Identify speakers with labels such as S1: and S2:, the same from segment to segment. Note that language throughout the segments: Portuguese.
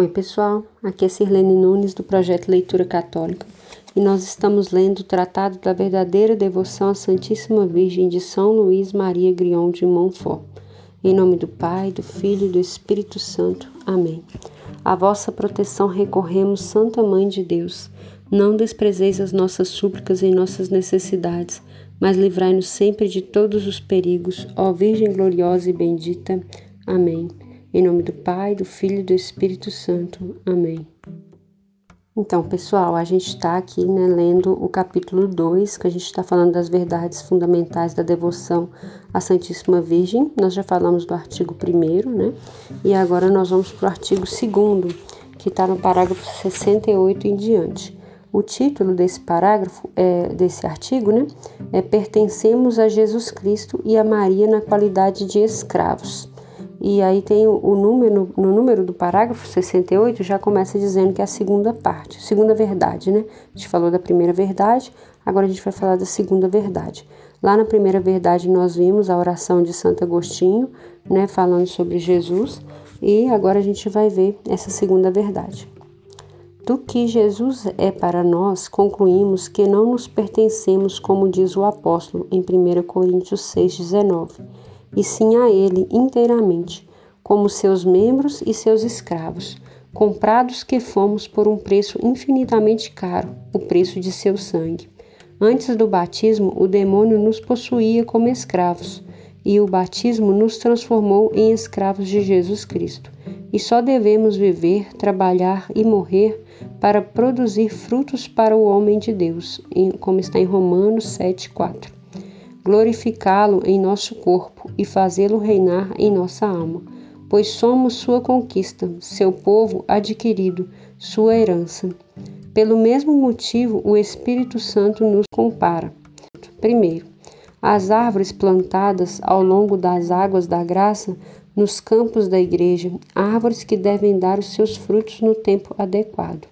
S1: Oi, pessoal. Aqui é Sirlene Nunes do projeto Leitura Católica e nós estamos lendo o Tratado da Verdadeira Devoção à Santíssima Virgem de São Luís Maria Grion de Montfort. Em nome do Pai, do Filho e do Espírito Santo. Amém. A vossa proteção recorremos, Santa Mãe de Deus. Não desprezeis as nossas súplicas em nossas necessidades, mas livrai-nos sempre de todos os perigos, ó Virgem gloriosa e bendita. Amém. Em nome do Pai, do Filho e do Espírito Santo. Amém. Então, pessoal, a gente está aqui né, lendo o capítulo 2, que a gente está falando das verdades fundamentais da devoção à Santíssima Virgem. Nós já falamos do artigo 1, né? E agora nós vamos para o artigo 2, que está no parágrafo 68 em diante. O título desse parágrafo, é, desse artigo, né, é Pertencemos a Jesus Cristo e a Maria na qualidade de escravos. E aí tem o, número, no número do parágrafo 68, já começa dizendo que é a segunda parte, segunda verdade, né? A gente falou da primeira verdade, agora a gente vai falar da segunda verdade. Lá na primeira verdade nós vimos a oração de Santo Agostinho, né, falando sobre Jesus, e agora a gente vai ver essa segunda verdade. Do que Jesus é para nós, concluímos que não nos pertencemos, como diz o apóstolo em 1 Coríntios 6,19 e sim a ele inteiramente, como seus membros e seus escravos, comprados que fomos por um preço infinitamente caro, o preço de seu sangue. Antes do batismo, o demônio nos possuía como escravos, e o batismo nos transformou em escravos de Jesus Cristo. E só devemos viver, trabalhar e morrer para produzir frutos para o homem de Deus, como está em Romanos 7,4 glorificá-lo em nosso corpo e fazê-lo reinar em nossa alma, pois somos sua conquista, seu povo adquirido, sua herança. Pelo mesmo motivo, o Espírito Santo nos compara. Primeiro, as árvores plantadas ao longo das águas da graça nos campos da igreja, árvores que devem dar os seus frutos no tempo adequado.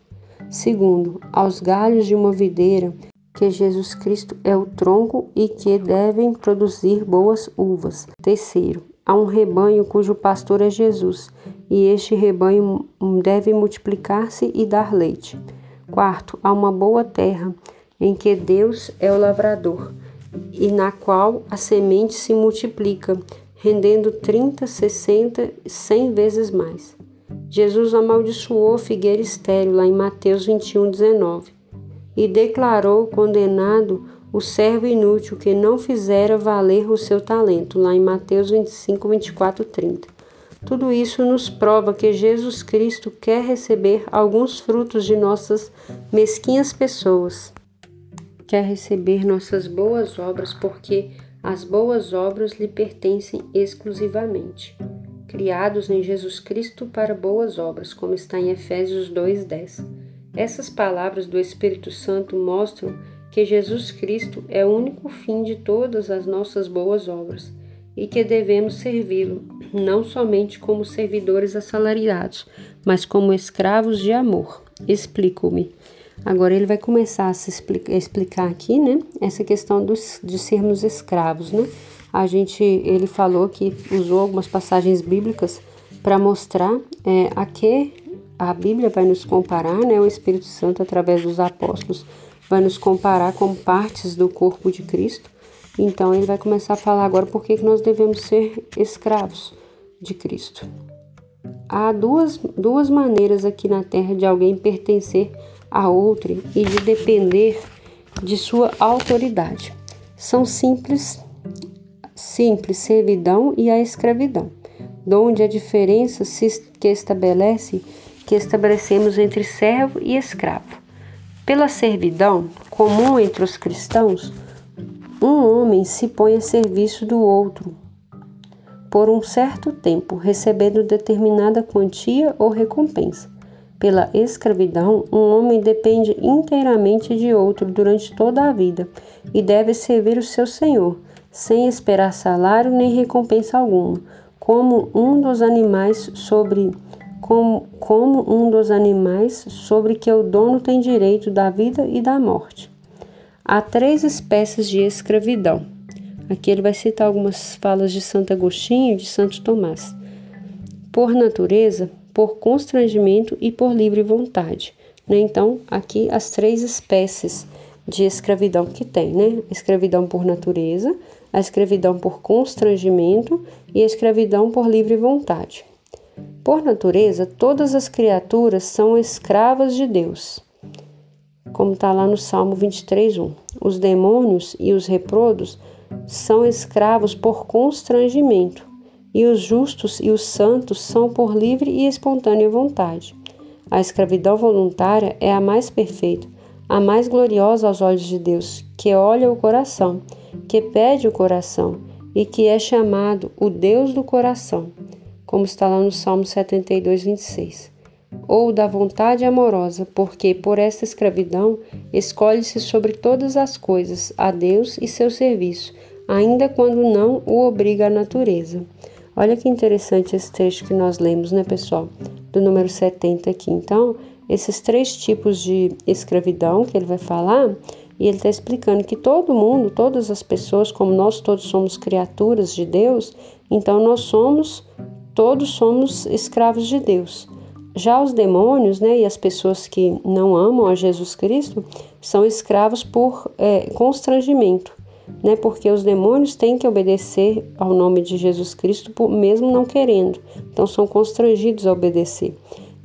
S1: Segundo, aos galhos de uma videira que Jesus Cristo é o tronco e que devem produzir boas uvas. Terceiro, há um rebanho cujo pastor é Jesus, e este rebanho deve multiplicar-se e dar leite. Quarto, há uma boa terra em que Deus é o lavrador e na qual a semente se multiplica, rendendo 30, 60, 100 vezes mais. Jesus amaldiçoou a figueira estéril lá em Mateus 21, 19 e declarou condenado o servo inútil que não fizera valer o seu talento, lá em Mateus 25, 24, 30. Tudo isso nos prova que Jesus Cristo quer receber alguns frutos de nossas mesquinhas pessoas. Quer receber nossas boas obras, porque as boas obras lhe pertencem exclusivamente. Criados em Jesus Cristo para boas obras, como está em Efésios 2:10. Essas palavras do Espírito Santo mostram que Jesus Cristo é o único fim de todas as nossas boas obras e que devemos servi-lo, não somente como servidores assalariados, mas como escravos de amor. Explico-me. Agora ele vai começar a se explicar, explicar aqui, né, essa questão dos, de sermos escravos, né? A gente, ele falou que usou algumas passagens bíblicas para mostrar é, a que a Bíblia vai nos comparar, né, o Espírito Santo através dos apóstolos vai nos comparar com partes do corpo de Cristo. Então ele vai começar a falar agora por que nós devemos ser escravos de Cristo. Há duas, duas maneiras aqui na terra de alguém pertencer a outrem e de depender de sua autoridade. São simples, simples servidão e a escravidão, onde a diferença que estabelece que estabelecemos entre servo e escravo. Pela servidão, comum entre os cristãos, um homem se põe a serviço do outro por um certo tempo, recebendo determinada quantia ou recompensa. Pela escravidão, um homem depende inteiramente de outro durante toda a vida e deve servir o seu senhor, sem esperar salário nem recompensa alguma, como um dos animais sobre como, como um dos animais sobre que o dono tem direito da vida e da morte. Há três espécies de escravidão. Aqui ele vai citar algumas falas de Santo Agostinho e de Santo Tomás. Por natureza, por constrangimento e por livre vontade. Né? Então, aqui as três espécies de escravidão que tem, né? Escravidão por natureza, a escravidão por constrangimento e a escravidão por livre vontade. Por natureza, todas as criaturas são escravas de Deus, como está lá no Salmo 23, 1. Os demônios e os reprodos são escravos por constrangimento, e os justos e os santos são por livre e espontânea vontade. A escravidão voluntária é a mais perfeita, a mais gloriosa aos olhos de Deus, que olha o coração, que pede o coração e que é chamado o Deus do coração como está lá no Salmo 72, 26. Ou da vontade amorosa, porque por esta escravidão escolhe-se sobre todas as coisas a Deus e seu serviço, ainda quando não o obriga a natureza. Olha que interessante esse texto que nós lemos, né, pessoal? Do número 70 aqui. Então, esses três tipos de escravidão que ele vai falar, e ele está explicando que todo mundo, todas as pessoas, como nós todos somos criaturas de Deus, então nós somos todos somos escravos de Deus. Já os demônios, né, e as pessoas que não amam a Jesus Cristo, são escravos por é, constrangimento, né, porque os demônios têm que obedecer ao nome de Jesus Cristo, por, mesmo não querendo. Então são constrangidos a obedecer.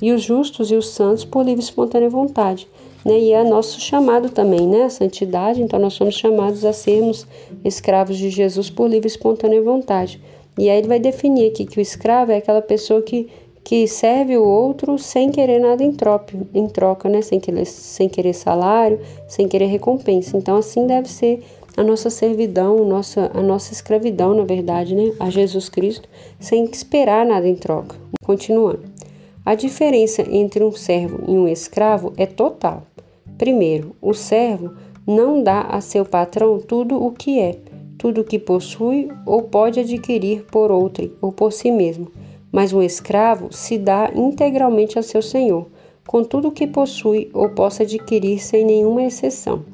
S1: E os justos e os santos por livre e espontânea vontade. Né, e é nosso chamado também, né, a santidade. Então nós somos chamados a sermos escravos de Jesus por livre e espontânea vontade. E aí ele vai definir aqui que o escravo é aquela pessoa que, que serve o outro sem querer nada em troca, em troca né? sem, querer, sem querer salário, sem querer recompensa. Então, assim deve ser a nossa servidão, nossa, a nossa escravidão, na verdade, né? a Jesus Cristo, sem esperar nada em troca. Continuando. A diferença entre um servo e um escravo é total. Primeiro, o servo não dá a seu patrão tudo o que é, tudo o que possui ou pode adquirir por outro ou por si mesmo, mas um escravo se dá integralmente a seu senhor, com tudo o que possui ou possa adquirir sem nenhuma exceção.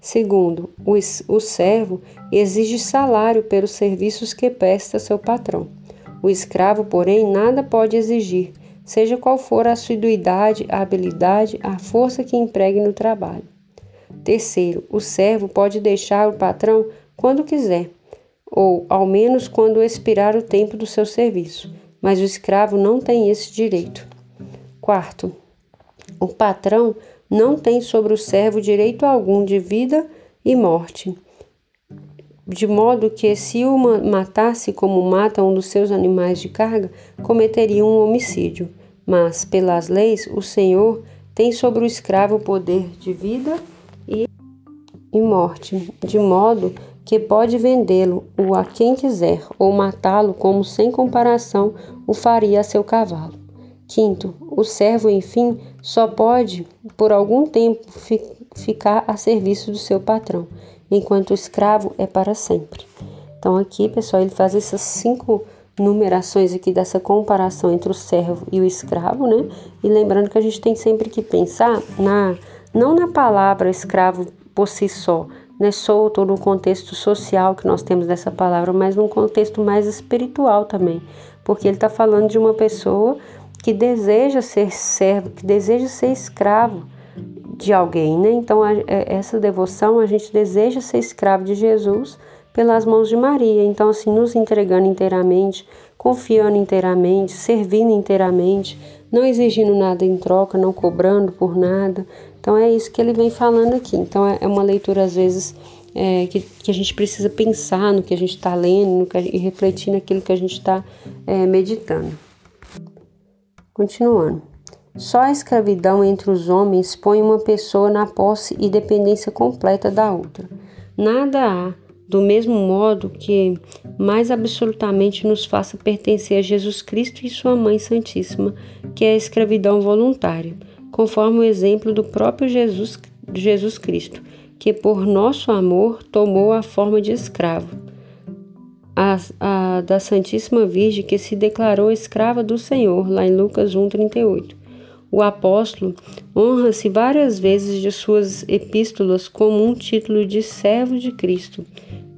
S1: Segundo, o, o servo exige salário pelos serviços que presta seu patrão. O escravo, porém, nada pode exigir, seja qual for a assiduidade, a habilidade, a força que empregue no trabalho. Terceiro, o servo pode deixar o patrão quando quiser, ou ao menos quando expirar o tempo do seu serviço, mas o escravo não tem esse direito. Quarto, o patrão não tem sobre o servo direito algum de vida e morte, de modo que, se o matasse como mata um dos seus animais de carga, cometeria um homicídio. Mas, pelas leis, o Senhor tem sobre o escravo o poder de vida e, morte, de modo que pode vendê-lo o a quem quiser ou matá-lo como sem comparação o faria a seu cavalo. Quinto, o servo, enfim, só pode por algum tempo fi ficar a serviço do seu patrão, enquanto o escravo é para sempre. Então aqui, pessoal, ele faz essas cinco numerações aqui dessa comparação entre o servo e o escravo, né? E lembrando que a gente tem sempre que pensar na não na palavra escravo por si só, né, solto no contexto social que nós temos dessa palavra, mas num contexto mais espiritual também, porque ele está falando de uma pessoa que deseja ser servo, que deseja ser escravo de alguém, né? Então a, é, essa devoção a gente deseja ser escravo de Jesus pelas mãos de Maria. Então assim nos entregando inteiramente, confiando inteiramente, servindo inteiramente, não exigindo nada em troca, não cobrando por nada, então é isso que ele vem falando aqui. Então é, é uma leitura, às vezes, é, que, que, a gente precisa pensar no que a gente está lendo que, e refletir naquilo que a gente está é, meditando. Continuando. Só a escravidão entre os homens põe uma pessoa na posse e dependência completa da outra. Nada há, do mesmo modo que mais absolutamente nos faça pertencer a Jesus Cristo e Sua Mãe Santíssima, que é a escravidão voluntária conforme o exemplo do próprio Jesus, Jesus Cristo, que por nosso amor tomou a forma de escravo. A, a, da Santíssima Virgem que se declarou escrava do Senhor, lá em Lucas 1,38. O apóstolo honra-se várias vezes de suas epístolas como um título de servo de Cristo,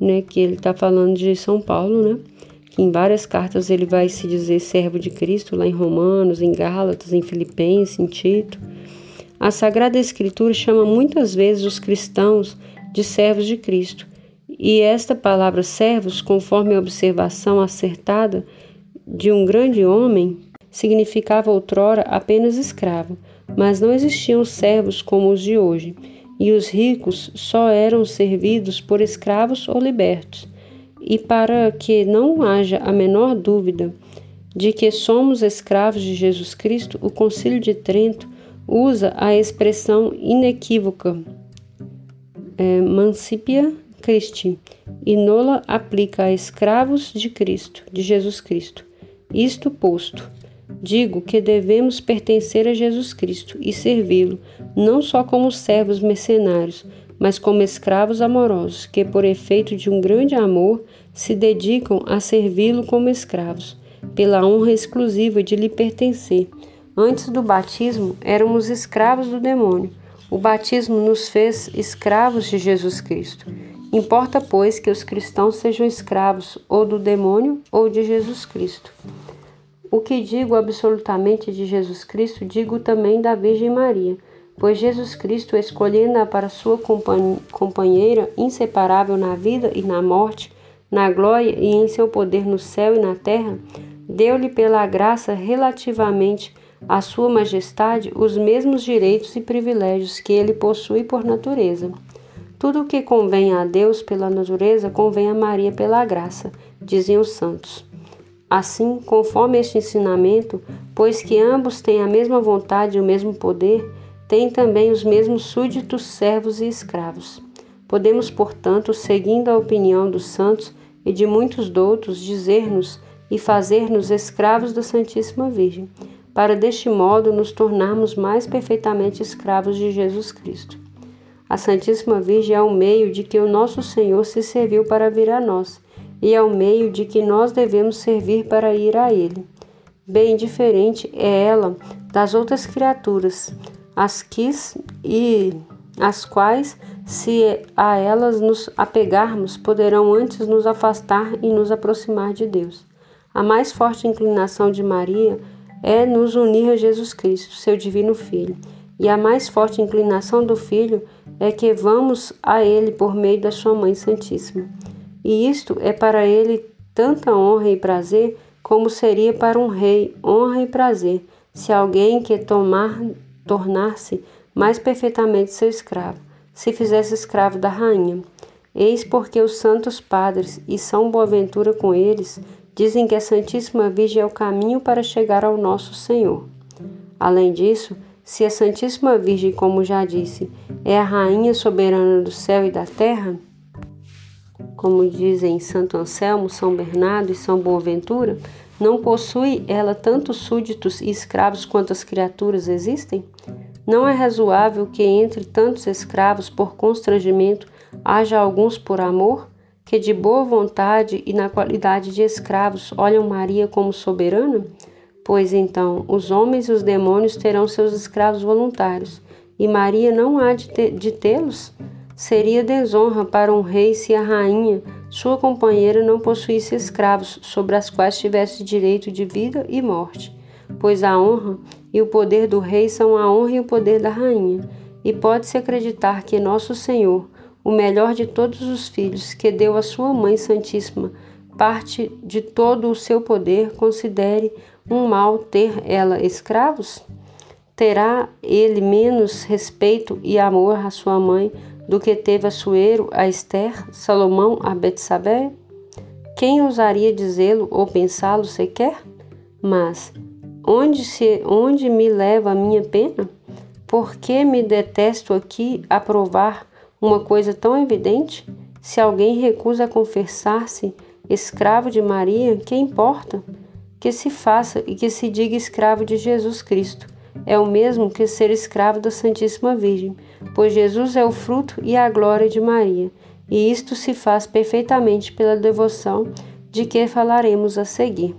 S1: né, que ele está falando de São Paulo, né, que em várias cartas ele vai se dizer servo de Cristo, lá em Romanos, em Gálatas, em Filipenses, em Tito. A Sagrada Escritura chama muitas vezes os cristãos de servos de Cristo. E esta palavra servos, conforme a observação acertada de um grande homem, significava outrora apenas escravo, mas não existiam servos como os de hoje, e os ricos só eram servidos por escravos ou libertos. E para que não haja a menor dúvida de que somos escravos de Jesus Cristo, o Concílio de Trento usa a expressão inequívoca é, Mancipia Christi e nola aplica a escravos de Cristo, de Jesus Cristo. Isto posto, digo que devemos pertencer a Jesus Cristo e servi-lo, não só como servos mercenários, mas como escravos amorosos, que por efeito de um grande amor se dedicam a servi-lo como escravos, pela honra exclusiva de lhe pertencer. Antes do batismo, éramos escravos do demônio. O batismo nos fez escravos de Jesus Cristo. Importa, pois, que os cristãos sejam escravos ou do demônio ou de Jesus Cristo. O que digo absolutamente de Jesus Cristo, digo também da Virgem Maria, pois Jesus Cristo, escolhendo-a para sua companheira inseparável na vida e na morte, na glória e em seu poder no céu e na terra, deu-lhe pela graça relativamente à sua majestade os mesmos direitos e privilégios que ele possui por natureza. Tudo o que convém a Deus pela natureza convém a Maria pela graça, diziam os santos. Assim, conforme este ensinamento, pois que ambos têm a mesma vontade e o mesmo poder, têm também os mesmos súditos, servos e escravos. Podemos, portanto, seguindo a opinião dos santos e de muitos doutos, dizer-nos e fazer-nos escravos da Santíssima Virgem, para deste modo nos tornarmos mais perfeitamente escravos de Jesus Cristo. A Santíssima Virgem é o meio de que o nosso Senhor se serviu para vir a nós, e é o meio de que nós devemos servir para ir a Ele. Bem diferente é ela das outras criaturas, as quis e as quais, se a elas nos apegarmos, poderão antes nos afastar e nos aproximar de Deus. A mais forte inclinação de Maria é nos unir a Jesus Cristo, seu divino Filho, e a mais forte inclinação do Filho é que vamos a Ele por meio da Sua Mãe Santíssima. E isto é para Ele tanta honra e prazer como seria para um rei honra e prazer se alguém que tomar tornar-se mais perfeitamente seu escravo, se fizesse escravo da rainha. Eis porque os santos padres, e São Boaventura com eles, dizem que a Santíssima Virgem é o caminho para chegar ao nosso Senhor. Além disso, se a Santíssima Virgem, como já disse, é a rainha soberana do céu e da terra, como dizem Santo Anselmo, São Bernardo e São Boaventura, não possui ela tantos súditos e escravos quanto as criaturas existem? Não é razoável que entre tantos escravos por constrangimento haja alguns por amor, que de boa vontade e na qualidade de escravos olham Maria como soberana? Pois então os homens e os demônios terão seus escravos voluntários, e Maria não há de tê-los? Seria desonra para um rei se a rainha, sua companheira, não possuísse escravos sobre as quais tivesse direito de vida e morte, pois a honra e o poder do rei são a honra e o poder da rainha. E pode-se acreditar que nosso Senhor, o melhor de todos os filhos, que deu a sua Mãe Santíssima parte de todo o seu poder, considere um mal ter ela escravos? Terá ele menos respeito e amor à sua mãe do que teve a Suero, a Esther, Salomão, a Betsabé? Quem ousaria dizê-lo ou pensá-lo sequer? Mas onde se onde me leva a minha pena? Por que me detesto aqui a provar uma coisa tão evidente? Se alguém recusa confessar-se escravo de Maria, que importa? que se faça e que se diga escravo de Jesus Cristo. É o mesmo que ser escravo da Santíssima Virgem, pois Jesus é o fruto e a glória de Maria, e isto se faz perfeitamente pela devoção de que falaremos a seguir.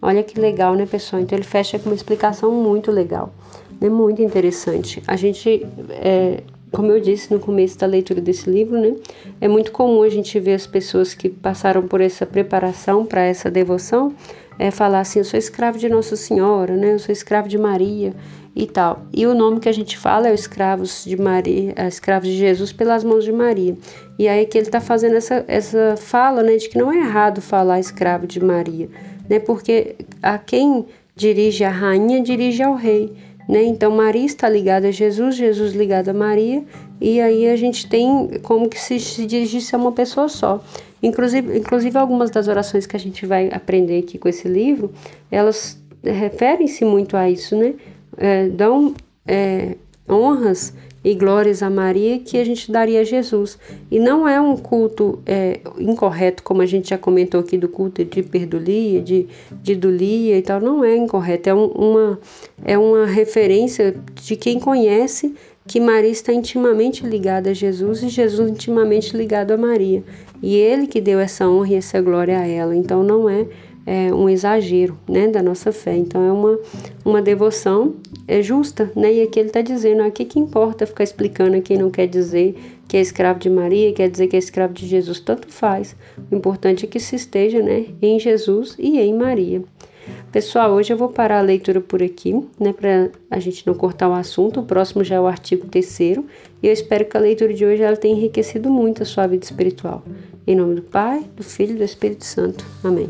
S1: Olha que legal, né, pessoal? Então ele fecha com uma explicação muito legal, né? muito interessante. A gente é, como eu disse no começo da leitura desse livro, né, é muito comum a gente ver as pessoas que passaram por essa preparação para essa devoção é, falar assim: eu sou escravo de Nossa Senhora, né, eu sou escravo de Maria e tal. E o nome que a gente fala é o escravos de Maria, é, escravos de Jesus pelas mãos de Maria. E aí que ele está fazendo essa, essa fala, né, de que não é errado falar escravo de Maria, né, porque a quem dirige a rainha dirige ao rei. Né? Então, Maria está ligada a Jesus, Jesus ligado a Maria, e aí a gente tem como que se, se dirigisse a uma pessoa só. Inclusive, inclusive, algumas das orações que a gente vai aprender aqui com esse livro, elas referem-se muito a isso, né? É, dão é, honras e glórias a Maria que a gente daria a Jesus. E não é um culto é, incorreto, como a gente já comentou aqui do culto de perdulia, de, de dulia e tal, não é incorreto, é um, uma, é uma referência de quem conhece que Maria está intimamente ligada a Jesus e Jesus intimamente ligado a Maria. E ele que deu essa honra e essa glória a ela. Então não é é, um exagero né, da nossa fé. Então é uma, uma devoção é justa, né? E aqui ele está dizendo, o que, que importa ficar explicando a quem não quer dizer que é escravo de Maria, quer dizer que é escravo de Jesus, tanto faz. O importante é que se esteja né, em Jesus e em Maria. Pessoal, hoje eu vou parar a leitura por aqui, né, para a gente não cortar o assunto. O próximo já é o artigo terceiro e eu espero que a leitura de hoje ela tenha enriquecido muito a sua vida espiritual. Em nome do Pai, do Filho e do Espírito Santo. Amém.